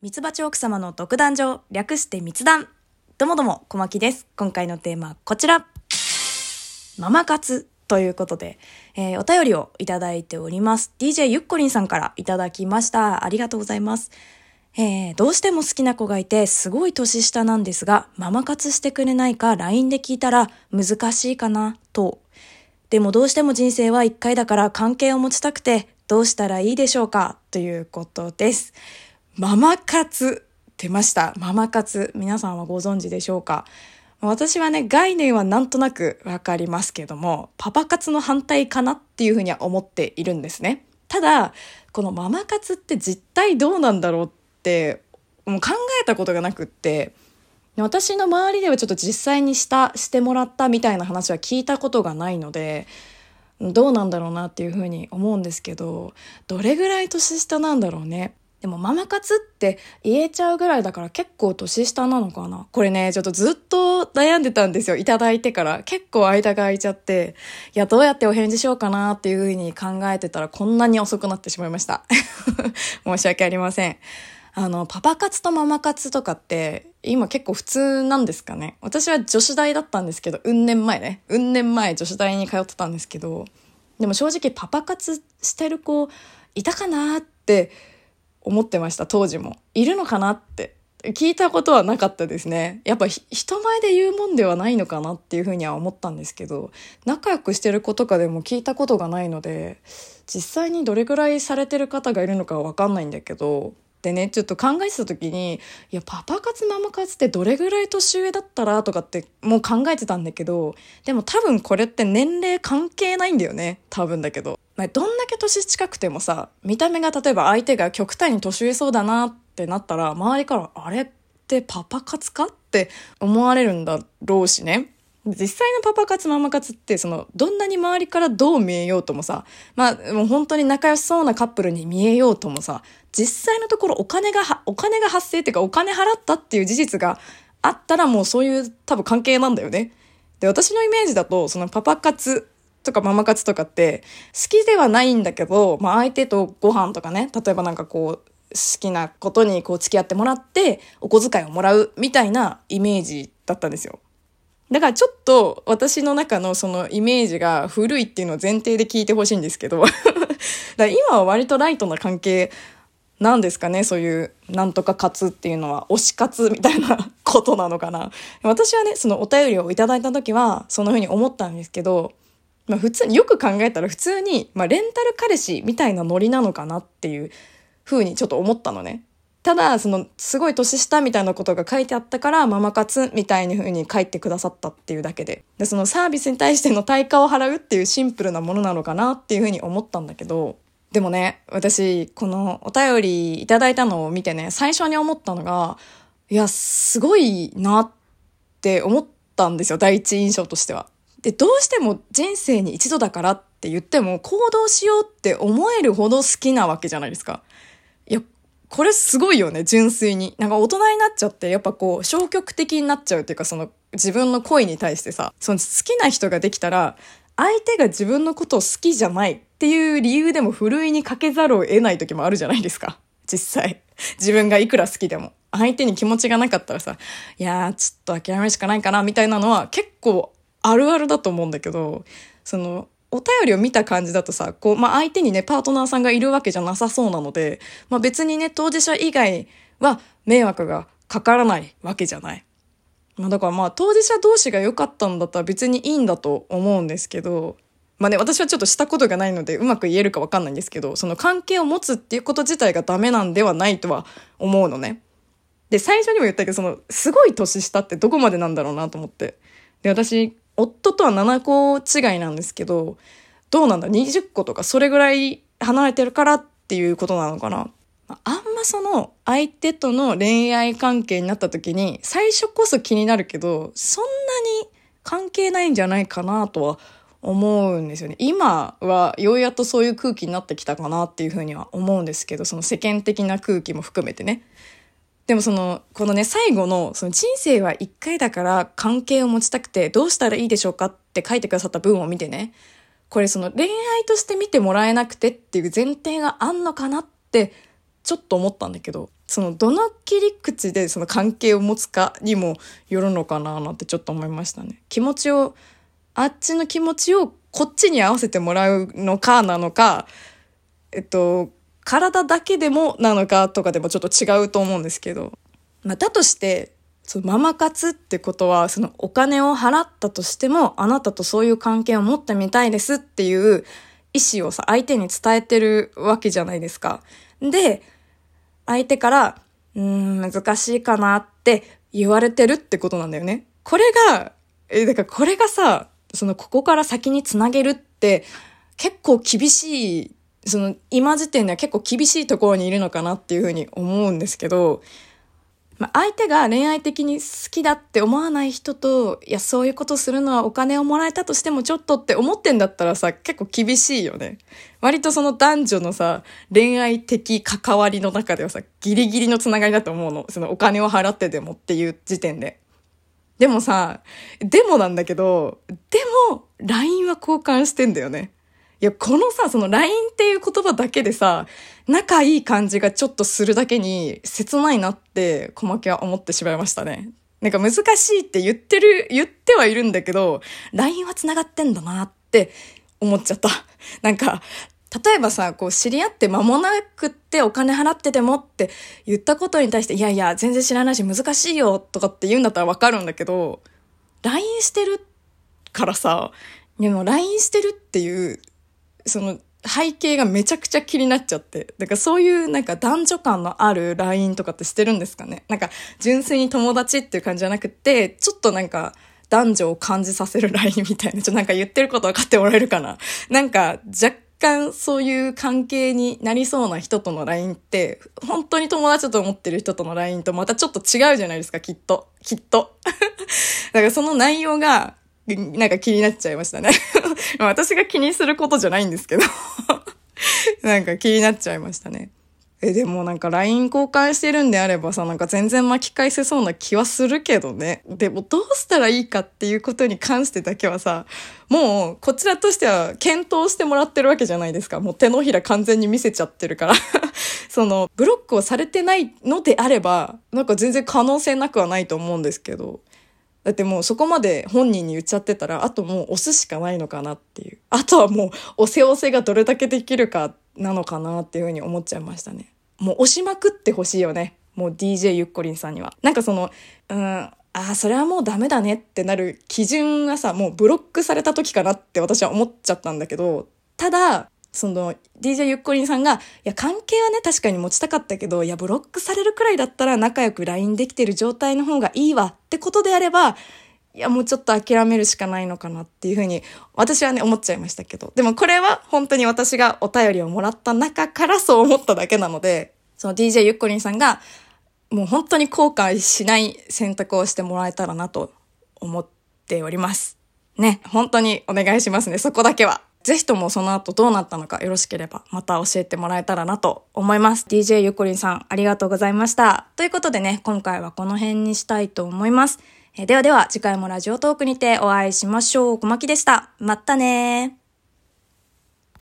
ミツバチ奥様の独壇場、略して密談。どうもどうも、小牧です。今回のテーマはこちら。ママ活ということで、えーお便りをいただいております。DJ ゆっこりんさんからいただきました。ありがとうございます。えーどうしても好きな子がいて、すごい年下なんですが、ママ活してくれないか LINE で聞いたら難しいかな、と。でもどうしても人生は一回だから関係を持ちたくて、どうしたらいいでしょうかということです。ママ活出ました。ママ活。皆さんはご存知でしょうか？私はね、概念はなんとなくわかりますけども、パパ活の反対かなっていうふうには思っているんですね。ただ、このママ活って実態どうなんだろうって、もう考えたことがなくって、私の周りではちょっと実際にした、してもらったみたいな話は聞いたことがないので、どうなんだろうなっていうふうに思うんですけど、どれぐらい年下なんだろうね。でもママ活って言えちゃうぐらいだから結構年下なのかなこれね、ちょっとずっと悩んでたんですよ。いただいてから。結構間が空いちゃって、いや、どうやってお返事しようかなっていうふうに考えてたらこんなに遅くなってしまいました。申し訳ありません。あの、パパ活とママ活とかって、今結構普通なんですかね。私は女子大だったんですけど、うん年前ね。うん年前女子大に通ってたんですけど、でも正直パパ活してる子いたかなって思ってました、当時も。いるのかなって。聞いたことはなかったですね。やっぱ人前で言うもんではないのかなっていうふうには思ったんですけど、仲良くしてる子とかでも聞いたことがないので、実際にどれぐらいされてる方がいるのかはわかんないんだけど、でね、ちょっと考えてた時に、いや、パパ活ママ活ってどれぐらい年上だったらとかってもう考えてたんだけど、でも多分これって年齢関係ないんだよね。多分だけど。まあ、どんだけ年近くてもさ、見た目が例えば相手が極端に年上そうだなってなったら、周りから、あれってパパ活かって思われるんだろうしね。実際のパパ活ママ活ってそのどんなに周りからどう見えようともさまあもう本当に仲良しそうなカップルに見えようともさ実際のところお金がお金が発生っていうかお金払ったっていう事実があったらもうそういう多分関係なんだよね。で私のイメージだとそのパパ活とかママ活とかって好きではないんだけど、まあ、相手とご飯とかね例えばなんかこう好きなことにこう付き合ってもらってお小遣いをもらうみたいなイメージだったんですよ。だからちょっと私の中のそのイメージが古いっていうのを前提で聞いてほしいんですけどだから今は割とライトな関係なんですかねそういうなんとか活っていうのは推し活みたいなことなのかな私はねそのお便りをいただいた時はそんな風に思ったんですけどまあ普通によく考えたら普通に、まあ、レンタル彼氏みたいなノリなのかなっていう風にちょっと思ったのね。ただ、その、すごい年下みたいなことが書いてあったから、ママ活みたいな風に書いてくださったっていうだけで。で、そのサービスに対しての対価を払うっていうシンプルなものなのかなっていう風に思ったんだけど、でもね、私、このお便りいただいたのを見てね、最初に思ったのが、いや、すごいなって思ったんですよ、第一印象としては。で、どうしても人生に一度だからって言っても行動しようって思えるほど好きなわけじゃないですか。いや、これすごいよね、純粋に。なんか大人になっちゃって、やっぱこう、消極的になっちゃうっていうか、その、自分の恋に対してさ、その好きな人ができたら、相手が自分のことを好きじゃないっていう理由でもふるいにかけざるを得ない時もあるじゃないですか。実際。自分がいくら好きでも。相手に気持ちがなかったらさ、いやー、ちょっと諦めるしかないかな、みたいなのは結構あるあるだと思うんだけど、その、お便りを見た感じだとさ、こう、まあ、相手にね、パートナーさんがいるわけじゃなさそうなので、まあ、別にね、当事者以外は迷惑がかからないわけじゃない。まあ、だからまあ、当事者同士が良かったんだったら別にいいんだと思うんですけど、まあね、私はちょっとしたことがないのでうまく言えるかわかんないんですけど、その関係を持つっていうこと自体がダメなんではないとは思うのね。で、最初にも言ったけど、その、すごい年下ってどこまでなんだろうなと思って。で、私、夫とは7個違いなんですけど、どうなんだ ?20 個とかそれぐらい離れてるからっていうことなのかな？あんまその相手との恋愛関係になった時に最初こそ気になるけど、そんなに関係ないんじゃないかなとは思うんですよね。今はようやっとそういう空気になってきたかなっていうふうには思うんですけど、その世間的な空気も含めてね。でもその、このね、最後の、その人生は一回だから関係を持ちたくてどうしたらいいでしょうかって書いてくださった文を見てね、これその恋愛として見てもらえなくてっていう前提があんのかなって、ちょっと思ったんだけど、そのどの切り口でその関係を持つかにもよるのかななんてちょっと思いましたね。気持ちを、あっちの気持ちをこっちに合わせてもらうのかなのか、えっと、体だけでもなのかとかでもちょっと違うと思うんですけど、まあ、だとして、そのママ活ってことは、そのお金を払ったとしても、あなたとそういう関係を持ってみたいですっていう意思をさ、相手に伝えてるわけじゃないですか。で、相手から、うん、難しいかなって言われてるってことなんだよね。これが、え、だからこれがさ、そのここから先につなげるって結構厳しい、その今時点では結構厳しいところにいるのかなっていうふうに思うんですけど、まあ、相手が恋愛的に好きだって思わない人と、いや、そういうことするのはお金をもらえたとしてもちょっとって思ってんだったらさ、結構厳しいよね。割とその男女のさ、恋愛的関わりの中ではさ、ギリギリのつながりだと思うの。そのお金を払ってでもっていう時点で。でもさ、でもなんだけど、でも、LINE は交換してんだよね。いや、このさ、その LINE っていう言葉だけでさ、仲いい感じがちょっとするだけに切ないなって、小牧は思ってしまいましたね。なんか難しいって言ってる、言ってはいるんだけど、LINE は繋がってんだなって思っちゃった。なんか、例えばさ、こう知り合って間もなくってお金払っててもって言ったことに対して、いやいや、全然知らないし難しいよとかって言うんだったらわかるんだけど、LINE してるからさ、でも LINE してるっていうその背景がめちゃくちゃ気になっちゃって。だからそういうなんか男女感のある LINE とかってしてるんですかねなんか純粋に友達っていう感じじゃなくて、ちょっとなんか男女を感じさせる LINE みたいな。ちょっとなんか言ってること分かってもらえるかななんか若干そういう関係になりそうな人との LINE って、本当に友達だと思ってる人との LINE とまたちょっと違うじゃないですか、きっと。きっと。だからその内容がなんか気になっちゃいましたね 私が気にすることじゃないんですけど なんか気になっちゃいましたね。え、でもなんか LINE 交換してるんであればさ、なんか全然巻き返せそうな気はするけどね。でもどうしたらいいかっていうことに関してだけはさ、もうこちらとしては検討してもらってるわけじゃないですか。もう手のひら完全に見せちゃってるから その、ブロックをされてないのであれば、なんか全然可能性なくはないと思うんですけど、だってもうそこまで本人に言っちゃってたら、あともう押すしかないのかなっていう。あとはもう押せ押せがどれだけできるかなのかなっていうふうに思っちゃいましたね。もう押しまくってほしいよね。もう DJ ゆっこりんさんには。なんかその、うん、ああ、それはもうダメだねってなる基準がさ、もうブロックされた時かなって私は思っちゃったんだけど、ただ、その DJ ゆっこりんさんが、いや、関係はね、確かに持ちたかったけど、いや、ブロックされるくらいだったら仲良く LINE できてる状態の方がいいわってことであれば、いや、もうちょっと諦めるしかないのかなっていうふうに、私はね、思っちゃいましたけど。でもこれは本当に私がお便りをもらった中からそう思っただけなので、その DJ ゆっこりんさんが、もう本当に後悔しない選択をしてもらえたらなと思っております。ね、本当にお願いしますね、そこだけは。ぜひともその後どうなったのかよろしければまた教えてもらえたらなと思います。DJ ゆこりんさんありがとうございました。ということでね、今回はこの辺にしたいと思います。えではでは次回もラジオトークにてお会いしましょう。小牧でした。またね